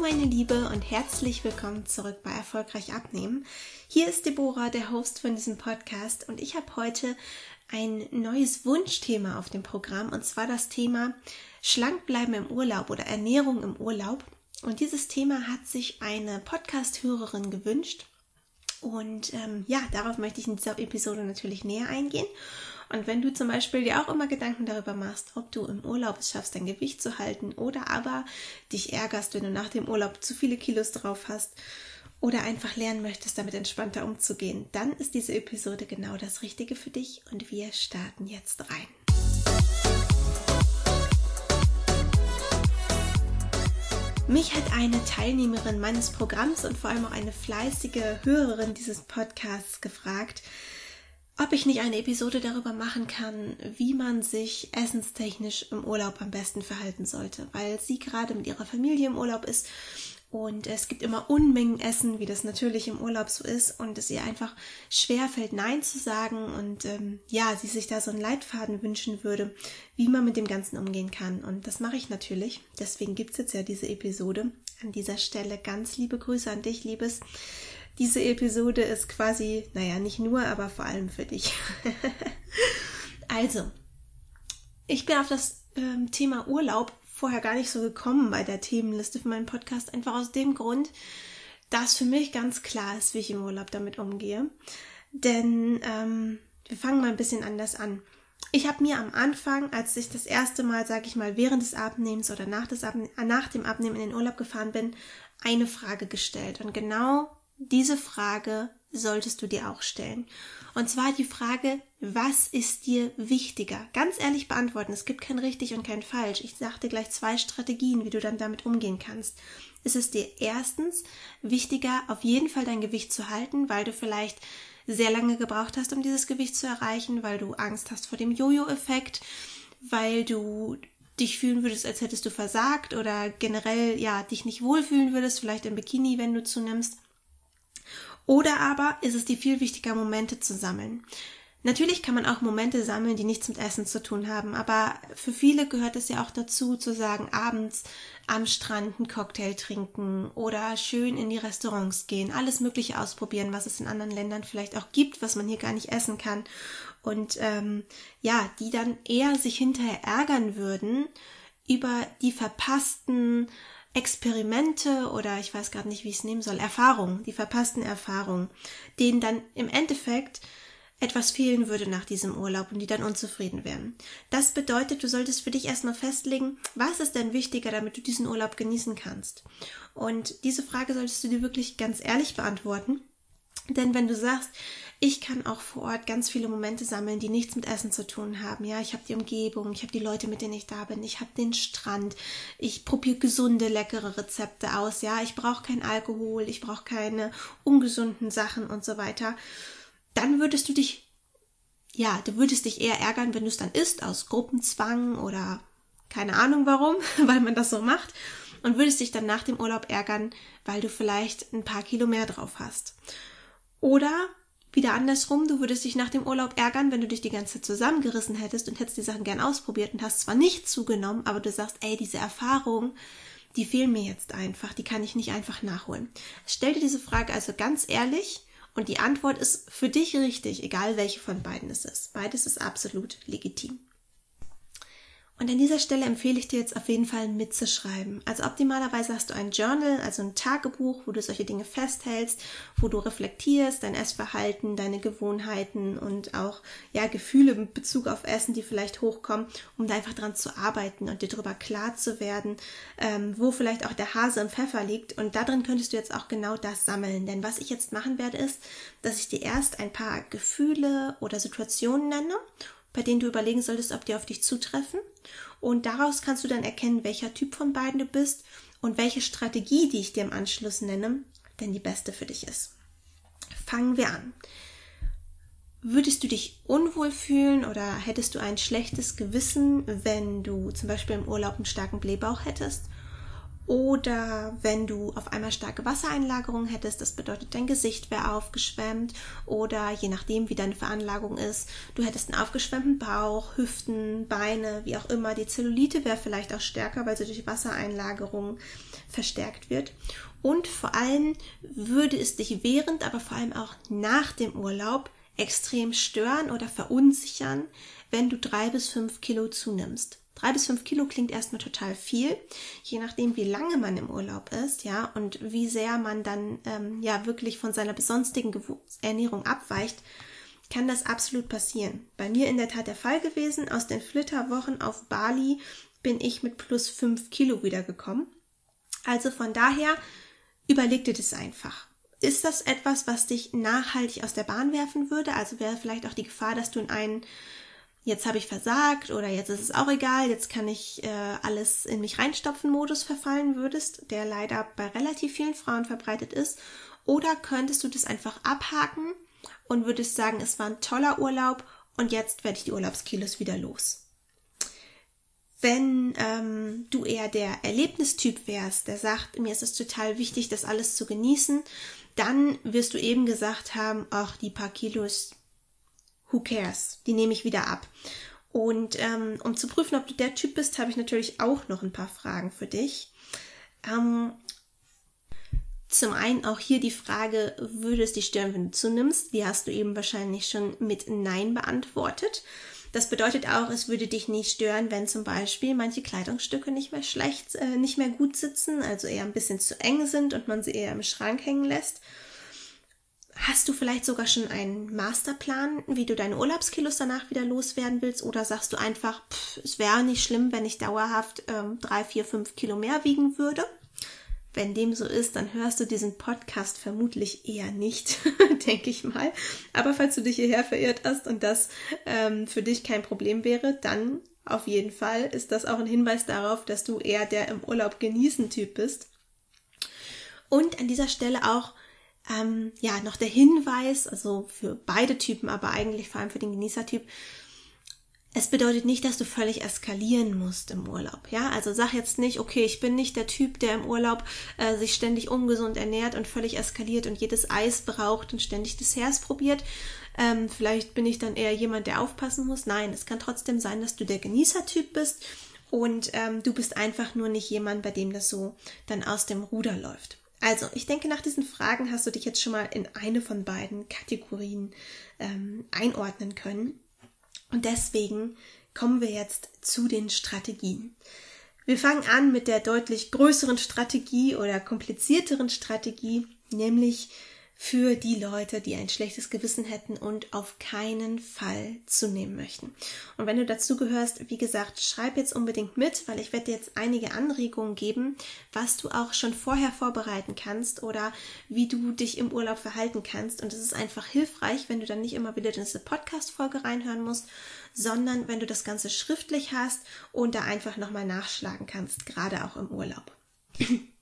Meine Liebe und herzlich willkommen zurück bei Erfolgreich Abnehmen. Hier ist Deborah, der Host von diesem Podcast und ich habe heute ein neues Wunschthema auf dem Programm und zwar das Thema Schlank bleiben im Urlaub oder Ernährung im Urlaub. Und dieses Thema hat sich eine Podcast-Hörerin gewünscht und ähm, ja, darauf möchte ich in dieser Episode natürlich näher eingehen. Und wenn du zum Beispiel dir auch immer Gedanken darüber machst, ob du im Urlaub es schaffst, dein Gewicht zu halten oder aber dich ärgerst, wenn du nach dem Urlaub zu viele Kilos drauf hast oder einfach lernen möchtest, damit entspannter umzugehen, dann ist diese Episode genau das Richtige für dich und wir starten jetzt rein. Mich hat eine Teilnehmerin meines Programms und vor allem auch eine fleißige Hörerin dieses Podcasts gefragt, ob ich nicht eine Episode darüber machen kann, wie man sich essenstechnisch im Urlaub am besten verhalten sollte, weil sie gerade mit ihrer Familie im Urlaub ist und es gibt immer Unmengen Essen, wie das natürlich im Urlaub so ist und es ihr einfach schwer fällt, Nein zu sagen und ähm, ja, sie sich da so einen Leitfaden wünschen würde, wie man mit dem Ganzen umgehen kann. Und das mache ich natürlich. Deswegen gibt's jetzt ja diese Episode. An dieser Stelle ganz liebe Grüße an dich, Liebes. Diese Episode ist quasi, naja, nicht nur, aber vor allem für dich. also, ich bin auf das ähm, Thema Urlaub vorher gar nicht so gekommen bei der Themenliste für meinen Podcast, einfach aus dem Grund, dass für mich ganz klar ist, wie ich im Urlaub damit umgehe. Denn ähm, wir fangen mal ein bisschen anders an. Ich habe mir am Anfang, als ich das erste Mal, sage ich mal, während des Abnehmens oder nach, des Abne nach dem Abnehmen in den Urlaub gefahren bin, eine Frage gestellt. Und genau diese Frage solltest du dir auch stellen. Und zwar die Frage, was ist dir wichtiger? Ganz ehrlich beantworten. Es gibt kein richtig und kein falsch. Ich dir gleich zwei Strategien, wie du dann damit umgehen kannst. Ist es dir erstens wichtiger, auf jeden Fall dein Gewicht zu halten, weil du vielleicht sehr lange gebraucht hast, um dieses Gewicht zu erreichen, weil du Angst hast vor dem Jojo-Effekt, weil du dich fühlen würdest, als hättest du versagt oder generell ja dich nicht wohlfühlen würdest, vielleicht im Bikini, wenn du zunimmst. Oder aber ist es dir viel wichtiger, Momente zu sammeln. Natürlich kann man auch Momente sammeln, die nichts mit Essen zu tun haben, aber für viele gehört es ja auch dazu, zu sagen, abends am Strand einen Cocktail trinken oder schön in die Restaurants gehen, alles Mögliche ausprobieren, was es in anderen Ländern vielleicht auch gibt, was man hier gar nicht essen kann. Und ähm, ja, die dann eher sich hinterher ärgern würden über die verpassten Experimente oder ich weiß gerade nicht, wie ich es nehmen soll, Erfahrungen, die verpassten Erfahrungen, denen dann im Endeffekt etwas fehlen würde nach diesem Urlaub und die dann unzufrieden wären. Das bedeutet, du solltest für dich erstmal festlegen, was ist denn wichtiger, damit du diesen Urlaub genießen kannst. Und diese Frage solltest du dir wirklich ganz ehrlich beantworten. Denn wenn du sagst, ich kann auch vor Ort ganz viele Momente sammeln, die nichts mit Essen zu tun haben. Ja, ich habe die Umgebung, ich habe die Leute, mit denen ich da bin, ich habe den Strand, ich probiere gesunde, leckere Rezepte aus. Ja, ich brauche kein Alkohol, ich brauche keine ungesunden Sachen und so weiter. Dann würdest du dich, ja, du würdest dich eher ärgern, wenn du es dann isst aus Gruppenzwang oder keine Ahnung warum, weil man das so macht und würdest dich dann nach dem Urlaub ärgern, weil du vielleicht ein paar Kilo mehr drauf hast. Oder wieder andersrum, du würdest dich nach dem Urlaub ärgern, wenn du dich die ganze Zeit zusammengerissen hättest und hättest die Sachen gern ausprobiert und hast zwar nicht zugenommen, aber du sagst, ey, diese Erfahrung, die fehlen mir jetzt einfach, die kann ich nicht einfach nachholen. Stell dir diese Frage also ganz ehrlich und die Antwort ist für dich richtig, egal welche von beiden es ist. Beides ist absolut legitim. Und an dieser Stelle empfehle ich dir jetzt auf jeden Fall mitzuschreiben. Also optimalerweise hast du ein Journal, also ein Tagebuch, wo du solche Dinge festhältst, wo du reflektierst, dein Essverhalten, deine Gewohnheiten und auch ja Gefühle in Bezug auf Essen, die vielleicht hochkommen, um da einfach dran zu arbeiten und dir darüber klar zu werden, ähm, wo vielleicht auch der Hase im Pfeffer liegt. Und darin könntest du jetzt auch genau das sammeln. Denn was ich jetzt machen werde, ist, dass ich dir erst ein paar Gefühle oder Situationen nenne bei denen du überlegen solltest, ob die auf dich zutreffen. Und daraus kannst du dann erkennen, welcher Typ von beiden du bist und welche Strategie, die ich dir im Anschluss nenne, denn die beste für dich ist. Fangen wir an. Würdest du dich unwohl fühlen oder hättest du ein schlechtes Gewissen, wenn du zum Beispiel im Urlaub einen starken Blähbauch hättest? Oder wenn du auf einmal starke Wassereinlagerung hättest, das bedeutet, dein Gesicht wäre aufgeschwemmt. Oder je nachdem, wie deine Veranlagung ist, du hättest einen aufgeschwemmten Bauch, Hüften, Beine, wie auch immer. Die Zellulite wäre vielleicht auch stärker, weil sie durch Wassereinlagerung verstärkt wird. Und vor allem würde es dich während, aber vor allem auch nach dem Urlaub extrem stören oder verunsichern, wenn du drei bis fünf Kilo zunimmst. Drei bis fünf Kilo klingt erstmal total viel, je nachdem, wie lange man im Urlaub ist, ja, und wie sehr man dann ähm, ja wirklich von seiner besonstigen Ernährung abweicht, kann das absolut passieren. Bei mir in der Tat der Fall gewesen. Aus den Flitterwochen auf Bali bin ich mit plus fünf Kilo wiedergekommen. Also von daher überleg dir das einfach. Ist das etwas, was dich nachhaltig aus der Bahn werfen würde? Also wäre vielleicht auch die Gefahr, dass du in einen jetzt habe ich versagt oder jetzt ist es auch egal, jetzt kann ich äh, alles in mich reinstopfen Modus verfallen würdest, der leider bei relativ vielen Frauen verbreitet ist. Oder könntest du das einfach abhaken und würdest sagen, es war ein toller Urlaub und jetzt werde ich die Urlaubskilos wieder los. Wenn ähm, du eher der Erlebnistyp wärst, der sagt, mir ist es total wichtig, das alles zu genießen, dann wirst du eben gesagt haben, ach, die paar Kilos, who cares? Die nehme ich wieder ab. Und ähm, um zu prüfen, ob du der Typ bist, habe ich natürlich auch noch ein paar Fragen für dich. Ähm, zum einen auch hier die Frage, würde es dich stören, wenn du zunimmst? Die hast du eben wahrscheinlich schon mit Nein beantwortet. Das bedeutet auch, es würde dich nicht stören, wenn zum Beispiel manche Kleidungsstücke nicht mehr schlecht, äh, nicht mehr gut sitzen, also eher ein bisschen zu eng sind und man sie eher im Schrank hängen lässt. Hast du vielleicht sogar schon einen Masterplan, wie du deine Urlaubskilos danach wieder loswerden willst? Oder sagst du einfach, pff, es wäre nicht schlimm, wenn ich dauerhaft ähm, drei, vier, fünf Kilo mehr wiegen würde? Wenn dem so ist, dann hörst du diesen Podcast vermutlich eher nicht, denke ich mal. Aber falls du dich hierher verirrt hast und das ähm, für dich kein Problem wäre, dann auf jeden Fall ist das auch ein Hinweis darauf, dass du eher der im Urlaub genießen Typ bist. Und an dieser Stelle auch ähm, ja, noch der Hinweis, also für beide Typen, aber eigentlich vor allem für den Genießertyp, es bedeutet nicht, dass du völlig eskalieren musst im Urlaub. Ja, also sag jetzt nicht, okay, ich bin nicht der Typ, der im Urlaub äh, sich ständig ungesund ernährt und völlig eskaliert und jedes Eis braucht und ständig Desserts probiert. Ähm, vielleicht bin ich dann eher jemand, der aufpassen muss. Nein, es kann trotzdem sein, dass du der Genießertyp bist und ähm, du bist einfach nur nicht jemand, bei dem das so dann aus dem Ruder läuft. Also, ich denke, nach diesen Fragen hast du dich jetzt schon mal in eine von beiden Kategorien ähm, einordnen können. Und deswegen kommen wir jetzt zu den Strategien. Wir fangen an mit der deutlich größeren Strategie oder komplizierteren Strategie, nämlich für die Leute, die ein schlechtes Gewissen hätten und auf keinen Fall zunehmen möchten. Und wenn du dazu gehörst, wie gesagt, schreib jetzt unbedingt mit, weil ich werde dir jetzt einige Anregungen geben, was du auch schon vorher vorbereiten kannst oder wie du dich im Urlaub verhalten kannst. Und es ist einfach hilfreich, wenn du dann nicht immer wieder diese Podcast-Folge reinhören musst, sondern wenn du das Ganze schriftlich hast und da einfach nochmal nachschlagen kannst, gerade auch im Urlaub.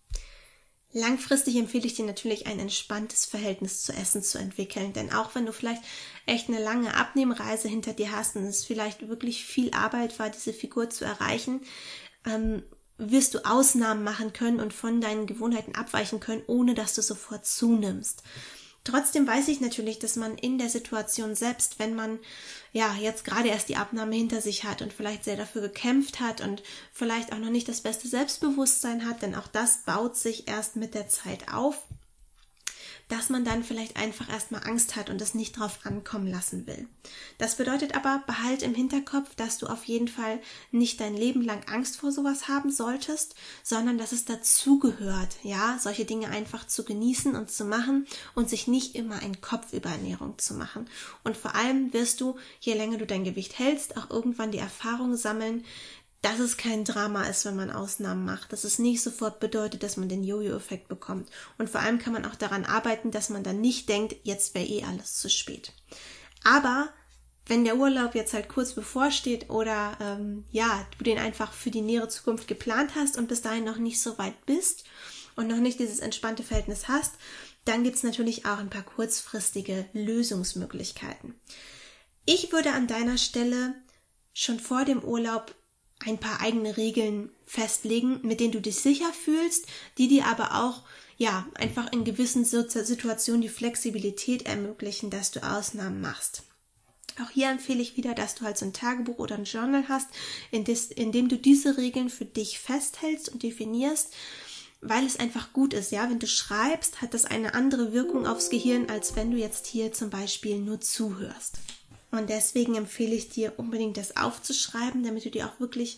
Langfristig empfehle ich dir natürlich ein entspanntes Verhältnis zu Essen zu entwickeln, denn auch wenn du vielleicht echt eine lange Abnehmreise hinter dir hast und es vielleicht wirklich viel Arbeit war, diese Figur zu erreichen, ähm, wirst du Ausnahmen machen können und von deinen Gewohnheiten abweichen können, ohne dass du sofort zunimmst. Trotzdem weiß ich natürlich, dass man in der Situation selbst, wenn man ja jetzt gerade erst die Abnahme hinter sich hat und vielleicht sehr dafür gekämpft hat und vielleicht auch noch nicht das beste Selbstbewusstsein hat, denn auch das baut sich erst mit der Zeit auf, dass man dann vielleicht einfach erstmal Angst hat und es nicht drauf ankommen lassen will. Das bedeutet aber, behalt im Hinterkopf, dass du auf jeden Fall nicht dein Leben lang Angst vor sowas haben solltest, sondern dass es dazugehört, ja, solche Dinge einfach zu genießen und zu machen und sich nicht immer einen Kopf über Ernährung zu machen. Und vor allem wirst du, je länger du dein Gewicht hältst, auch irgendwann die Erfahrung sammeln, dass es kein Drama ist, wenn man Ausnahmen macht, dass es nicht sofort bedeutet, dass man den Jojo-Effekt bekommt. Und vor allem kann man auch daran arbeiten, dass man dann nicht denkt, jetzt wäre eh alles zu spät. Aber wenn der Urlaub jetzt halt kurz bevorsteht oder ähm, ja, du den einfach für die nähere Zukunft geplant hast und bis dahin noch nicht so weit bist und noch nicht dieses entspannte Verhältnis hast, dann gibt's natürlich auch ein paar kurzfristige Lösungsmöglichkeiten. Ich würde an deiner Stelle schon vor dem Urlaub ein paar eigene Regeln festlegen, mit denen du dich sicher fühlst, die dir aber auch ja einfach in gewissen Situationen die Flexibilität ermöglichen, dass du Ausnahmen machst. Auch hier empfehle ich wieder, dass du halt so ein Tagebuch oder ein Journal hast, in, des, in dem du diese Regeln für dich festhältst und definierst, weil es einfach gut ist, ja. Wenn du schreibst, hat das eine andere Wirkung aufs Gehirn, als wenn du jetzt hier zum Beispiel nur zuhörst. Und deswegen empfehle ich dir unbedingt das aufzuschreiben, damit du dir auch wirklich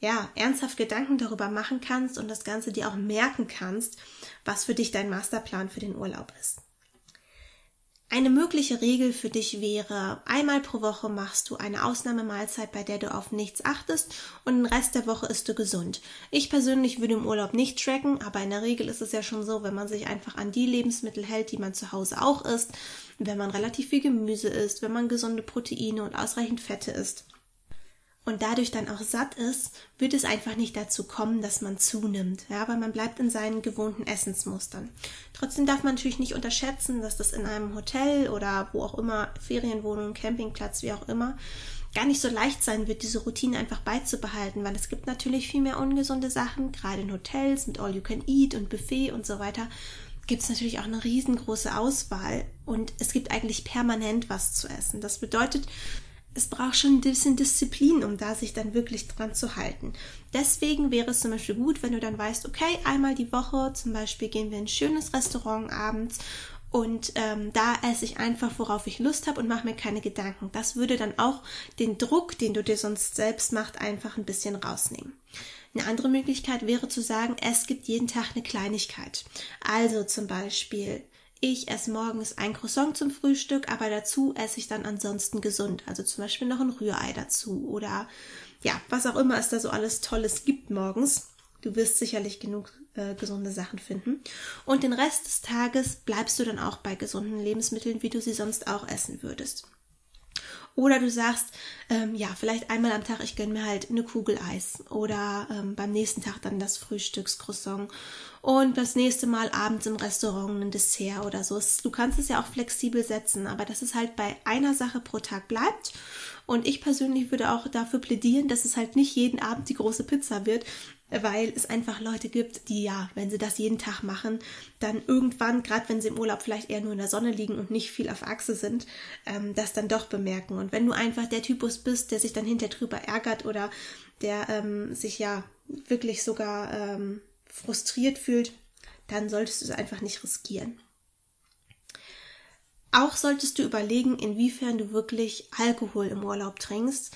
ja, ernsthaft Gedanken darüber machen kannst und das Ganze dir auch merken kannst, was für dich dein Masterplan für den Urlaub ist. Eine mögliche Regel für dich wäre, einmal pro Woche machst du eine Ausnahmemahlzeit, bei der du auf nichts achtest und den Rest der Woche isst du gesund. Ich persönlich würde im Urlaub nicht tracken, aber in der Regel ist es ja schon so, wenn man sich einfach an die Lebensmittel hält, die man zu Hause auch isst, wenn man relativ viel Gemüse isst, wenn man gesunde Proteine und ausreichend Fette isst und dadurch dann auch satt ist, wird es einfach nicht dazu kommen, dass man zunimmt, ja, weil man bleibt in seinen gewohnten Essensmustern. Trotzdem darf man natürlich nicht unterschätzen, dass das in einem Hotel oder wo auch immer, Ferienwohnung, Campingplatz, wie auch immer, gar nicht so leicht sein wird, diese Routine einfach beizubehalten, weil es gibt natürlich viel mehr ungesunde Sachen, gerade in Hotels mit All You Can Eat und Buffet und so weiter gibt es natürlich auch eine riesengroße Auswahl und es gibt eigentlich permanent was zu essen. Das bedeutet, es braucht schon ein bisschen Disziplin, um da sich dann wirklich dran zu halten. Deswegen wäre es zum Beispiel gut, wenn du dann weißt, okay, einmal die Woche zum Beispiel gehen wir in ein schönes Restaurant abends und ähm, da esse ich einfach, worauf ich Lust habe und mache mir keine Gedanken. Das würde dann auch den Druck, den du dir sonst selbst machst, einfach ein bisschen rausnehmen. Eine andere Möglichkeit wäre zu sagen, es gibt jeden Tag eine Kleinigkeit. Also zum Beispiel ich esse morgens ein Croissant zum Frühstück, aber dazu esse ich dann ansonsten gesund. Also zum Beispiel noch ein Rührei dazu oder ja, was auch immer es da so alles Tolles gibt morgens. Du wirst sicherlich genug äh, gesunde Sachen finden. Und den Rest des Tages bleibst du dann auch bei gesunden Lebensmitteln, wie du sie sonst auch essen würdest. Oder du sagst, ähm, ja, vielleicht einmal am Tag, ich gönne mir halt eine Kugel Eis. Oder ähm, beim nächsten Tag dann das Frühstückscroissant. Und das nächste Mal abends im Restaurant ein Dessert oder so. Du kannst es ja auch flexibel setzen, aber dass es halt bei einer Sache pro Tag bleibt. Und ich persönlich würde auch dafür plädieren, dass es halt nicht jeden Abend die große Pizza wird, weil es einfach Leute gibt, die ja, wenn sie das jeden Tag machen, dann irgendwann, gerade wenn sie im Urlaub vielleicht eher nur in der Sonne liegen und nicht viel auf Achse sind, ähm, das dann doch bemerken. Und wenn du einfach der Typus bist, der sich dann hinter drüber ärgert oder der ähm, sich ja wirklich sogar ähm, frustriert fühlt, dann solltest du es einfach nicht riskieren. Auch solltest du überlegen, inwiefern du wirklich Alkohol im Urlaub trinkst,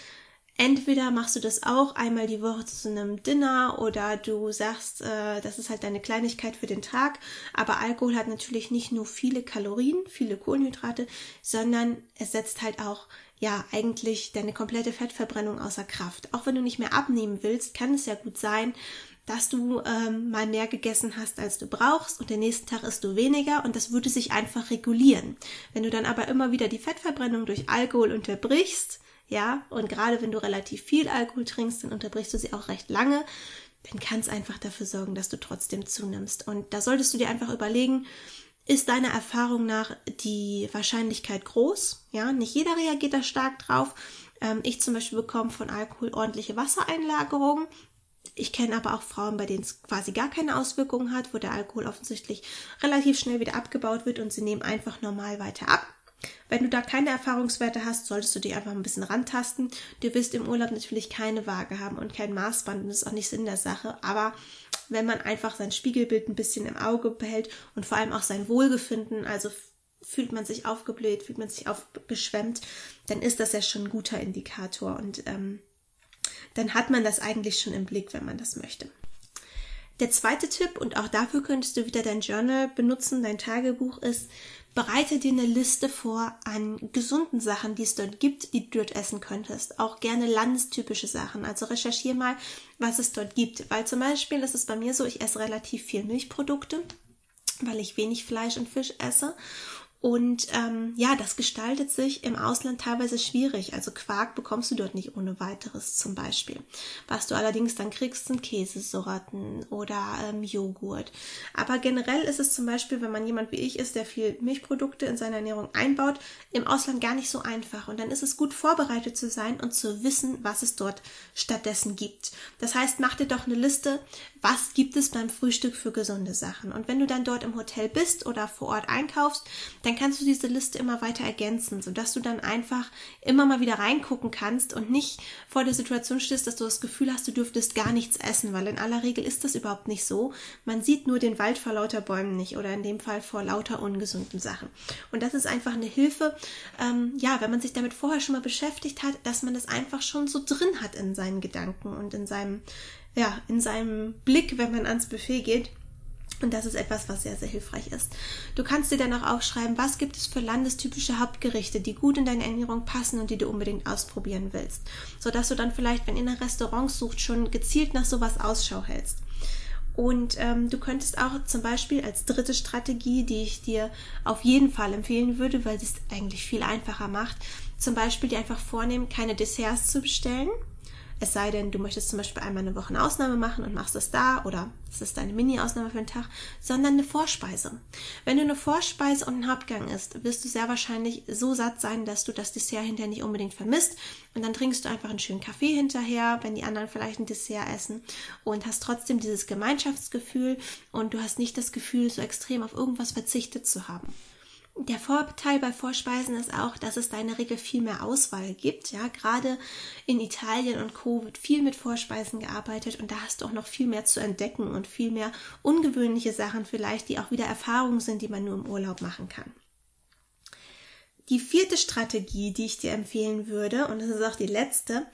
Entweder machst du das auch einmal die Woche zu einem Dinner oder du sagst, äh, das ist halt deine Kleinigkeit für den Tag. Aber Alkohol hat natürlich nicht nur viele Kalorien, viele Kohlenhydrate, sondern es setzt halt auch ja eigentlich deine komplette Fettverbrennung außer Kraft. Auch wenn du nicht mehr abnehmen willst, kann es ja gut sein, dass du ähm, mal mehr gegessen hast, als du brauchst und den nächsten Tag isst du weniger und das würde sich einfach regulieren. Wenn du dann aber immer wieder die Fettverbrennung durch Alkohol unterbrichst, ja, und gerade wenn du relativ viel Alkohol trinkst, dann unterbrichst du sie auch recht lange, dann kann einfach dafür sorgen, dass du trotzdem zunimmst. Und da solltest du dir einfach überlegen, ist deiner Erfahrung nach die Wahrscheinlichkeit groß? Ja, nicht jeder reagiert da stark drauf. Ähm, ich zum Beispiel bekomme von Alkohol ordentliche Wassereinlagerungen. Ich kenne aber auch Frauen, bei denen es quasi gar keine Auswirkungen hat, wo der Alkohol offensichtlich relativ schnell wieder abgebaut wird und sie nehmen einfach normal weiter ab. Wenn du da keine Erfahrungswerte hast, solltest du dich einfach ein bisschen rantasten. Du wirst im Urlaub natürlich keine Waage haben und kein Maßband und das ist auch nicht Sinn der Sache. Aber wenn man einfach sein Spiegelbild ein bisschen im Auge behält und vor allem auch sein Wohlgefinden, also fühlt man sich aufgebläht, fühlt man sich aufgeschwemmt, dann ist das ja schon ein guter Indikator und ähm, dann hat man das eigentlich schon im Blick, wenn man das möchte. Der zweite Tipp, und auch dafür könntest du wieder dein Journal benutzen, dein Tagebuch, ist, bereite dir eine Liste vor an gesunden Sachen, die es dort gibt, die du dort essen könntest. Auch gerne landestypische Sachen. Also recherchiere mal, was es dort gibt. Weil zum Beispiel ist es bei mir so, ich esse relativ viel Milchprodukte, weil ich wenig Fleisch und Fisch esse. Und ähm, ja, das gestaltet sich im Ausland teilweise schwierig. Also Quark bekommst du dort nicht ohne weiteres zum Beispiel. Was du allerdings dann kriegst, sind Käsesorten oder ähm, Joghurt. Aber generell ist es zum Beispiel, wenn man jemand wie ich ist, der viel Milchprodukte in seine Ernährung einbaut, im Ausland gar nicht so einfach. Und dann ist es gut vorbereitet zu sein und zu wissen, was es dort stattdessen gibt. Das heißt, mach dir doch eine Liste, was gibt es beim Frühstück für gesunde Sachen. Und wenn du dann dort im Hotel bist oder vor Ort einkaufst, dann kannst du diese Liste immer weiter ergänzen, sodass du dann einfach immer mal wieder reingucken kannst und nicht vor der Situation stehst, dass du das Gefühl hast, du dürftest gar nichts essen, weil in aller Regel ist das überhaupt nicht so. Man sieht nur den Wald vor lauter Bäumen nicht oder in dem Fall vor lauter ungesunden Sachen. Und das ist einfach eine Hilfe, ähm, ja, wenn man sich damit vorher schon mal beschäftigt hat, dass man das einfach schon so drin hat in seinen Gedanken und in seinem ja, in seinem Blick, wenn man ans Buffet geht. Und das ist etwas, was sehr, sehr hilfreich ist. Du kannst dir dann auch aufschreiben, was gibt es für landestypische Hauptgerichte, die gut in deine Ernährung passen und die du unbedingt ausprobieren willst. Sodass du dann vielleicht, wenn ihr nach Restaurants sucht, schon gezielt nach sowas Ausschau hältst. Und ähm, du könntest auch zum Beispiel als dritte Strategie, die ich dir auf jeden Fall empfehlen würde, weil sie es eigentlich viel einfacher macht, zum Beispiel dir einfach vornehmen, keine Desserts zu bestellen, es sei denn, du möchtest zum Beispiel einmal eine Woche eine Ausnahme machen und machst es da oder es ist deine Mini-Ausnahme für den Tag, sondern eine Vorspeise. Wenn du eine Vorspeise und einen Hauptgang isst, wirst du sehr wahrscheinlich so satt sein, dass du das Dessert hinterher nicht unbedingt vermisst und dann trinkst du einfach einen schönen Kaffee hinterher, wenn die anderen vielleicht ein Dessert essen und hast trotzdem dieses Gemeinschaftsgefühl und du hast nicht das Gefühl, so extrem auf irgendwas verzichtet zu haben. Der Vorteil bei Vorspeisen ist auch, dass es da in der Regel viel mehr Auswahl gibt. Ja, gerade in Italien und Co. wird viel mit Vorspeisen gearbeitet und da hast du auch noch viel mehr zu entdecken und viel mehr ungewöhnliche Sachen vielleicht, die auch wieder Erfahrungen sind, die man nur im Urlaub machen kann. Die vierte Strategie, die ich dir empfehlen würde, und das ist auch die letzte,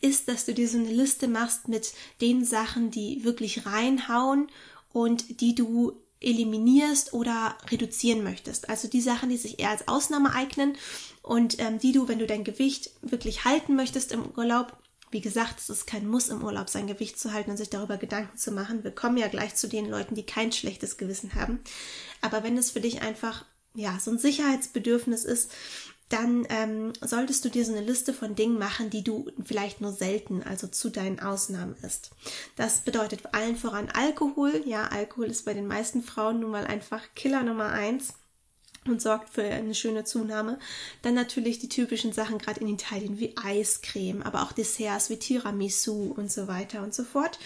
ist, dass du dir so eine Liste machst mit den Sachen, die wirklich reinhauen und die du eliminierst oder reduzieren möchtest. Also die Sachen, die sich eher als Ausnahme eignen und ähm, die du, wenn du dein Gewicht wirklich halten möchtest im Urlaub, wie gesagt, es ist kein Muss im Urlaub, sein Gewicht zu halten und sich darüber Gedanken zu machen. Wir kommen ja gleich zu den Leuten, die kein schlechtes Gewissen haben. Aber wenn es für dich einfach ja so ein Sicherheitsbedürfnis ist, dann ähm, solltest du dir so eine Liste von Dingen machen, die du vielleicht nur selten, also zu deinen Ausnahmen isst. Das bedeutet allen voran Alkohol. Ja, Alkohol ist bei den meisten Frauen nun mal einfach Killer Nummer eins und sorgt für eine schöne Zunahme. Dann natürlich die typischen Sachen gerade in Italien wie Eiscreme, aber auch Desserts wie Tiramisu und so weiter und so fort.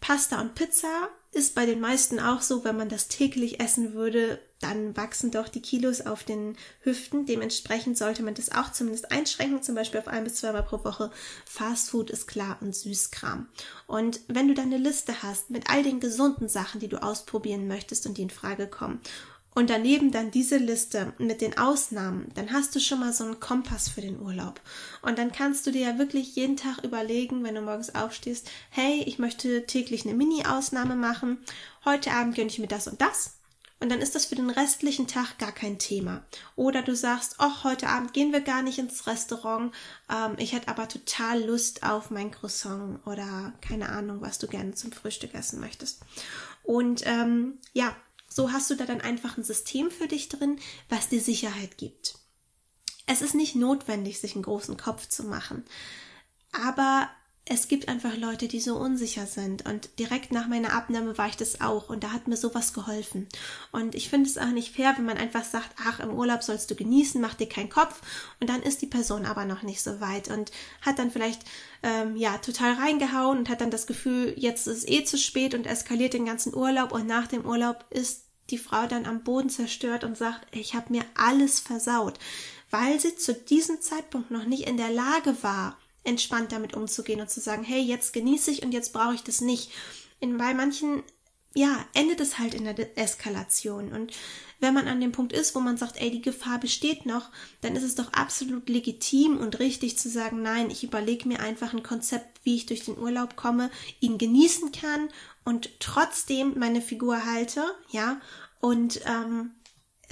Pasta und Pizza ist bei den meisten auch so, wenn man das täglich essen würde, dann wachsen doch die Kilos auf den Hüften. Dementsprechend sollte man das auch zumindest einschränken, zum Beispiel auf ein bis zweimal pro Woche. Fastfood ist klar und Süßkram. Und wenn du dann eine Liste hast mit all den gesunden Sachen, die du ausprobieren möchtest und die in Frage kommen und daneben dann diese Liste mit den Ausnahmen, dann hast du schon mal so einen Kompass für den Urlaub. Und dann kannst du dir ja wirklich jeden Tag überlegen, wenn du morgens aufstehst, hey, ich möchte täglich eine Mini-Ausnahme machen. Heute Abend gönne ich mir das und das. Und dann ist das für den restlichen Tag gar kein Thema. Oder du sagst, ach, heute Abend gehen wir gar nicht ins Restaurant. Ähm, ich hätte aber total Lust auf mein Croissant oder keine Ahnung, was du gerne zum Frühstück essen möchtest. Und ähm, ja, so hast du da dann einfach ein System für dich drin, was dir Sicherheit gibt. Es ist nicht notwendig, sich einen großen Kopf zu machen. Aber es gibt einfach Leute, die so unsicher sind. Und direkt nach meiner Abnahme war ich das auch. Und da hat mir sowas geholfen. Und ich finde es auch nicht fair, wenn man einfach sagt, ach, im Urlaub sollst du genießen, mach dir keinen Kopf. Und dann ist die Person aber noch nicht so weit und hat dann vielleicht, ähm, ja, total reingehauen und hat dann das Gefühl, jetzt ist es eh zu spät und eskaliert den ganzen Urlaub. Und nach dem Urlaub ist die Frau dann am Boden zerstört und sagt, ich habe mir alles versaut, weil sie zu diesem Zeitpunkt noch nicht in der Lage war, entspannt damit umzugehen und zu sagen, hey, jetzt genieße ich und jetzt brauche ich das nicht. In, bei manchen, ja, endet es halt in der Eskalation. Und wenn man an dem Punkt ist, wo man sagt, ey, die Gefahr besteht noch, dann ist es doch absolut legitim und richtig zu sagen, nein, ich überlege mir einfach ein Konzept, wie ich durch den Urlaub komme, ihn genießen kann und trotzdem meine Figur halte, ja, und ähm,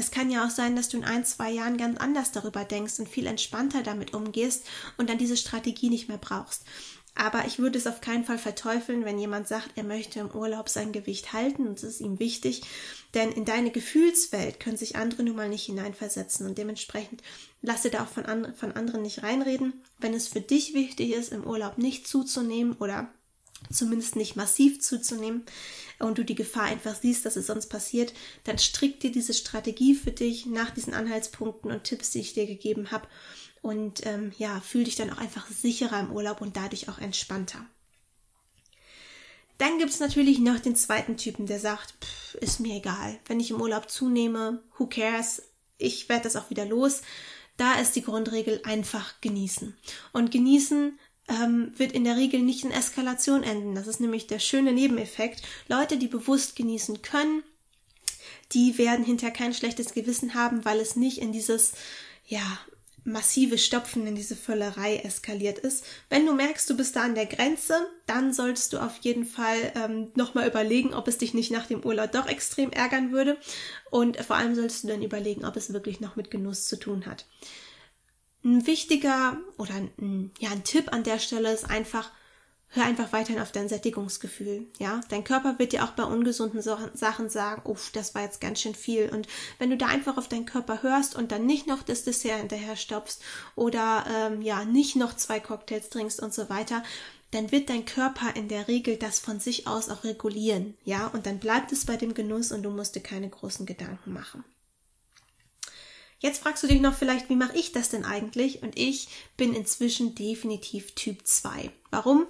es kann ja auch sein, dass du in ein, zwei Jahren ganz anders darüber denkst und viel entspannter damit umgehst und dann diese Strategie nicht mehr brauchst. Aber ich würde es auf keinen Fall verteufeln, wenn jemand sagt, er möchte im Urlaub sein Gewicht halten und es ist ihm wichtig. Denn in deine Gefühlswelt können sich andere nun mal nicht hineinversetzen und dementsprechend lasse da auch von, and von anderen nicht reinreden. Wenn es für dich wichtig ist, im Urlaub nicht zuzunehmen oder zumindest nicht massiv zuzunehmen und du die Gefahr einfach siehst, dass es sonst passiert, dann strick dir diese Strategie für dich nach diesen Anhaltspunkten und Tipps, die ich dir gegeben habe und ähm, ja, fühl dich dann auch einfach sicherer im Urlaub und dadurch auch entspannter. Dann gibt es natürlich noch den zweiten Typen, der sagt, pff, ist mir egal, wenn ich im Urlaub zunehme, who cares, ich werde das auch wieder los. Da ist die Grundregel einfach genießen. Und genießen ähm, wird in der Regel nicht in Eskalation enden. Das ist nämlich der schöne Nebeneffekt. Leute, die bewusst genießen können, die werden hinterher kein schlechtes Gewissen haben, weil es nicht in dieses, ja, massive Stopfen in diese Völlerei eskaliert ist. Wenn du merkst, du bist da an der Grenze, dann solltest du auf jeden Fall ähm, nochmal überlegen, ob es dich nicht nach dem Urlaub doch extrem ärgern würde. Und vor allem solltest du dann überlegen, ob es wirklich noch mit Genuss zu tun hat. Ein wichtiger oder ein, ja, ein Tipp an der Stelle ist einfach, hör einfach weiterhin auf dein Sättigungsgefühl. Ja, dein Körper wird dir auch bei ungesunden Sachen sagen, uff, das war jetzt ganz schön viel. Und wenn du da einfach auf deinen Körper hörst und dann nicht noch das Dessert hinterher stoppst oder ähm, ja nicht noch zwei Cocktails trinkst und so weiter, dann wird dein Körper in der Regel das von sich aus auch regulieren. Ja, und dann bleibt es bei dem Genuss und du musst dir keine großen Gedanken machen. Jetzt fragst du dich noch vielleicht, wie mache ich das denn eigentlich? Und ich bin inzwischen definitiv Typ 2. Warum?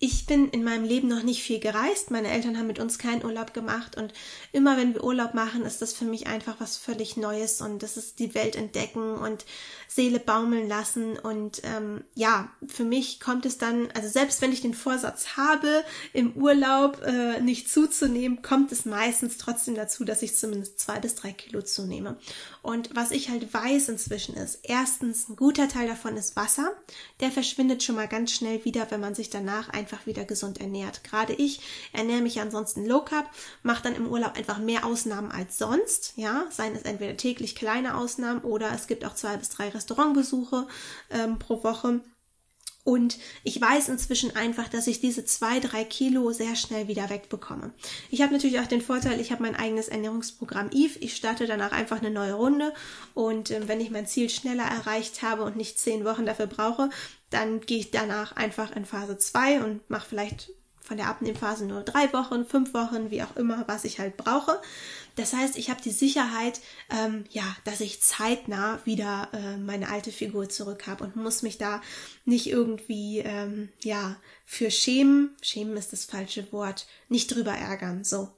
Ich bin in meinem Leben noch nicht viel gereist. Meine Eltern haben mit uns keinen Urlaub gemacht und immer wenn wir Urlaub machen, ist das für mich einfach was völlig Neues und das ist die Welt entdecken und Seele baumeln lassen und ähm, ja, für mich kommt es dann, also selbst wenn ich den Vorsatz habe, im Urlaub äh, nicht zuzunehmen, kommt es meistens trotzdem dazu, dass ich zumindest zwei bis drei Kilo zunehme. Und was ich halt weiß inzwischen ist, erstens, ein guter Teil davon ist Wasser. Der verschwindet schon mal ganz schnell wieder, wenn man sich danach einfach wieder gesund ernährt. Gerade ich ernähre mich ansonsten low carb, mache dann im Urlaub einfach mehr Ausnahmen als sonst. Ja, seien es entweder täglich kleine Ausnahmen oder es gibt auch zwei bis drei Restaurantbesuche ähm, pro Woche. Und ich weiß inzwischen einfach, dass ich diese zwei, drei Kilo sehr schnell wieder wegbekomme. Ich habe natürlich auch den Vorteil, ich habe mein eigenes Ernährungsprogramm Eve. Ich starte danach einfach eine neue Runde. Und äh, wenn ich mein Ziel schneller erreicht habe und nicht zehn Wochen dafür brauche, dann gehe ich danach einfach in Phase 2 und mache vielleicht von der Abnehmphase nur drei Wochen, fünf Wochen, wie auch immer, was ich halt brauche. Das heißt, ich habe die Sicherheit, ähm, ja, dass ich zeitnah wieder äh, meine alte Figur zurück habe und muss mich da nicht irgendwie, ähm, ja, für schämen. Schämen ist das falsche Wort. Nicht drüber ärgern. So.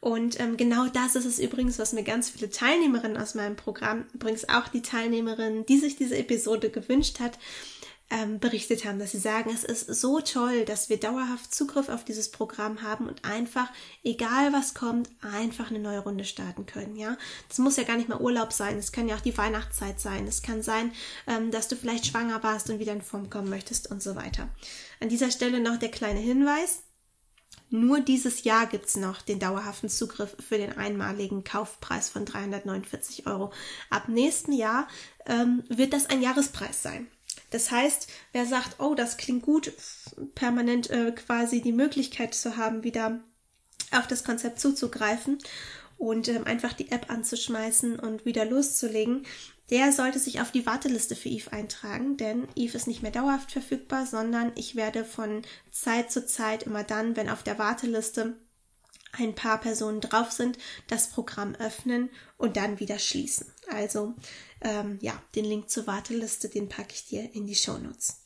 Und ähm, genau das ist es übrigens, was mir ganz viele Teilnehmerinnen aus meinem Programm, übrigens auch die Teilnehmerin, die sich diese Episode gewünscht hat, ähm, berichtet haben, dass sie sagen, es ist so toll, dass wir dauerhaft Zugriff auf dieses Programm haben und einfach, egal was kommt, einfach eine neue Runde starten können. Ja, das muss ja gar nicht mal Urlaub sein. Es kann ja auch die Weihnachtszeit sein. Es kann sein, ähm, dass du vielleicht schwanger warst und wieder in Form kommen möchtest und so weiter. An dieser Stelle noch der kleine Hinweis. Nur dieses Jahr gibt's noch den dauerhaften Zugriff für den einmaligen Kaufpreis von 349 Euro. Ab nächsten Jahr ähm, wird das ein Jahrespreis sein. Das heißt, wer sagt, oh, das klingt gut, permanent äh, quasi die Möglichkeit zu haben, wieder auf das Konzept zuzugreifen und ähm, einfach die App anzuschmeißen und wieder loszulegen, der sollte sich auf die Warteliste für Eve eintragen, denn Eve ist nicht mehr dauerhaft verfügbar, sondern ich werde von Zeit zu Zeit immer dann, wenn auf der Warteliste ein paar Personen drauf sind, das Programm öffnen und dann wieder schließen. Also ähm, ja, den Link zur Warteliste, den packe ich dir in die Show Notes.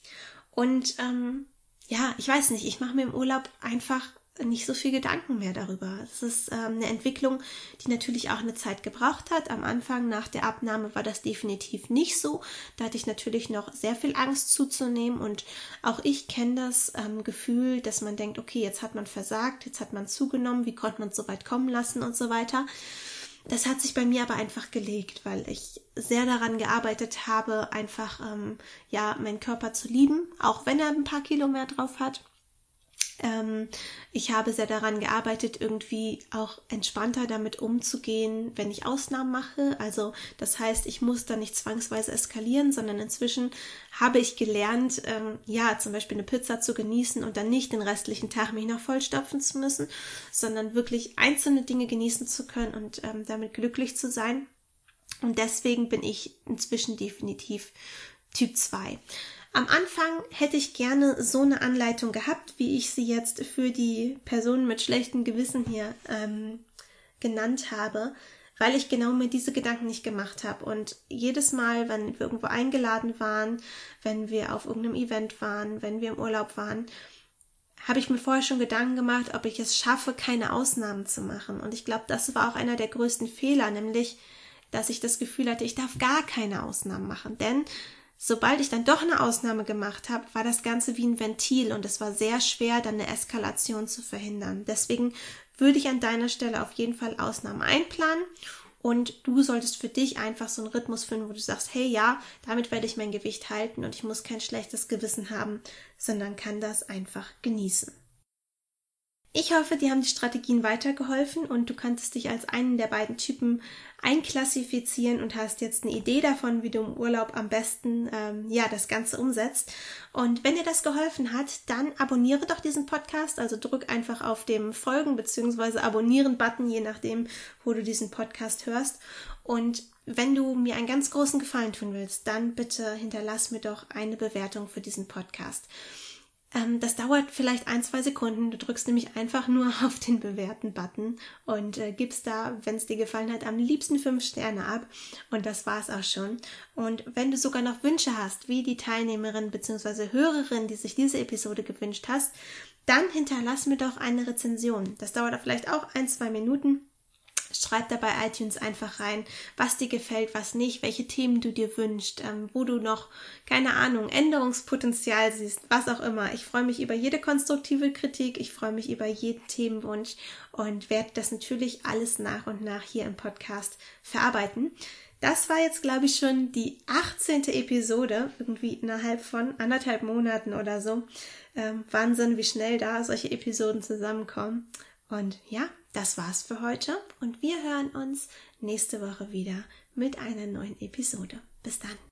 Und ähm, ja, ich weiß nicht, ich mache mir im Urlaub einfach nicht so viel Gedanken mehr darüber. Es ist ähm, eine Entwicklung, die natürlich auch eine Zeit gebraucht hat. Am Anfang nach der Abnahme war das definitiv nicht so. Da hatte ich natürlich noch sehr viel Angst zuzunehmen und auch ich kenne das ähm, Gefühl, dass man denkt, okay, jetzt hat man versagt, jetzt hat man zugenommen, wie konnte man es so weit kommen lassen und so weiter. Das hat sich bei mir aber einfach gelegt, weil ich sehr daran gearbeitet habe, einfach ähm, ja meinen Körper zu lieben, auch wenn er ein paar Kilo mehr drauf hat Ähm, ich habe sehr daran gearbeitet, irgendwie auch entspannter damit umzugehen, wenn ich Ausnahmen mache. Also das heißt, ich muss da nicht zwangsweise eskalieren, sondern inzwischen habe ich gelernt, ähm, ja, zum Beispiel eine Pizza zu genießen und dann nicht den restlichen Tag mich noch vollstopfen zu müssen, sondern wirklich einzelne Dinge genießen zu können und ähm, damit glücklich zu sein. Und deswegen bin ich inzwischen definitiv Typ 2. Am Anfang hätte ich gerne so eine Anleitung gehabt, wie ich sie jetzt für die Personen mit schlechtem Gewissen hier ähm, genannt habe, weil ich genau mir diese Gedanken nicht gemacht habe. Und jedes Mal, wenn wir irgendwo eingeladen waren, wenn wir auf irgendeinem Event waren, wenn wir im Urlaub waren, habe ich mir vorher schon Gedanken gemacht, ob ich es schaffe, keine Ausnahmen zu machen. Und ich glaube, das war auch einer der größten Fehler, nämlich, dass ich das Gefühl hatte, ich darf gar keine Ausnahmen machen. Denn Sobald ich dann doch eine Ausnahme gemacht habe, war das Ganze wie ein Ventil und es war sehr schwer, dann eine Eskalation zu verhindern. Deswegen würde ich an deiner Stelle auf jeden Fall Ausnahmen einplanen und du solltest für dich einfach so einen Rhythmus finden, wo du sagst, hey ja, damit werde ich mein Gewicht halten und ich muss kein schlechtes Gewissen haben, sondern kann das einfach genießen. Ich hoffe, dir haben die Strategien weitergeholfen und du konntest dich als einen der beiden Typen einklassifizieren und hast jetzt eine Idee davon, wie du im Urlaub am besten ähm, ja das Ganze umsetzt. Und wenn dir das geholfen hat, dann abonniere doch diesen Podcast. Also drück einfach auf dem Folgen bzw. Abonnieren-Button, je nachdem, wo du diesen Podcast hörst. Und wenn du mir einen ganz großen Gefallen tun willst, dann bitte hinterlass mir doch eine Bewertung für diesen Podcast. Ähm, das dauert vielleicht ein, zwei Sekunden. Du drückst nämlich einfach nur auf den Bewerten-Button und äh, gibst da, wenn es dir gefallen hat, am liebsten fünf Sterne ab. Und das war's auch schon. Und wenn du sogar noch Wünsche hast, wie die Teilnehmerin bzw. Hörerin, die sich diese Episode gewünscht hast, dann hinterlass mir doch eine Rezension. Das dauert vielleicht auch ein, zwei Minuten. Schreib dabei iTunes einfach rein, was dir gefällt, was nicht, welche Themen du dir wünschst, ähm, wo du noch, keine Ahnung, Änderungspotenzial siehst, was auch immer. Ich freue mich über jede konstruktive Kritik, ich freue mich über jeden Themenwunsch und werde das natürlich alles nach und nach hier im Podcast verarbeiten. Das war jetzt, glaube ich, schon die 18. Episode, irgendwie innerhalb von anderthalb Monaten oder so. Ähm, Wahnsinn, wie schnell da solche Episoden zusammenkommen. Und ja, das war's für heute und wir hören uns nächste Woche wieder mit einer neuen Episode. Bis dann.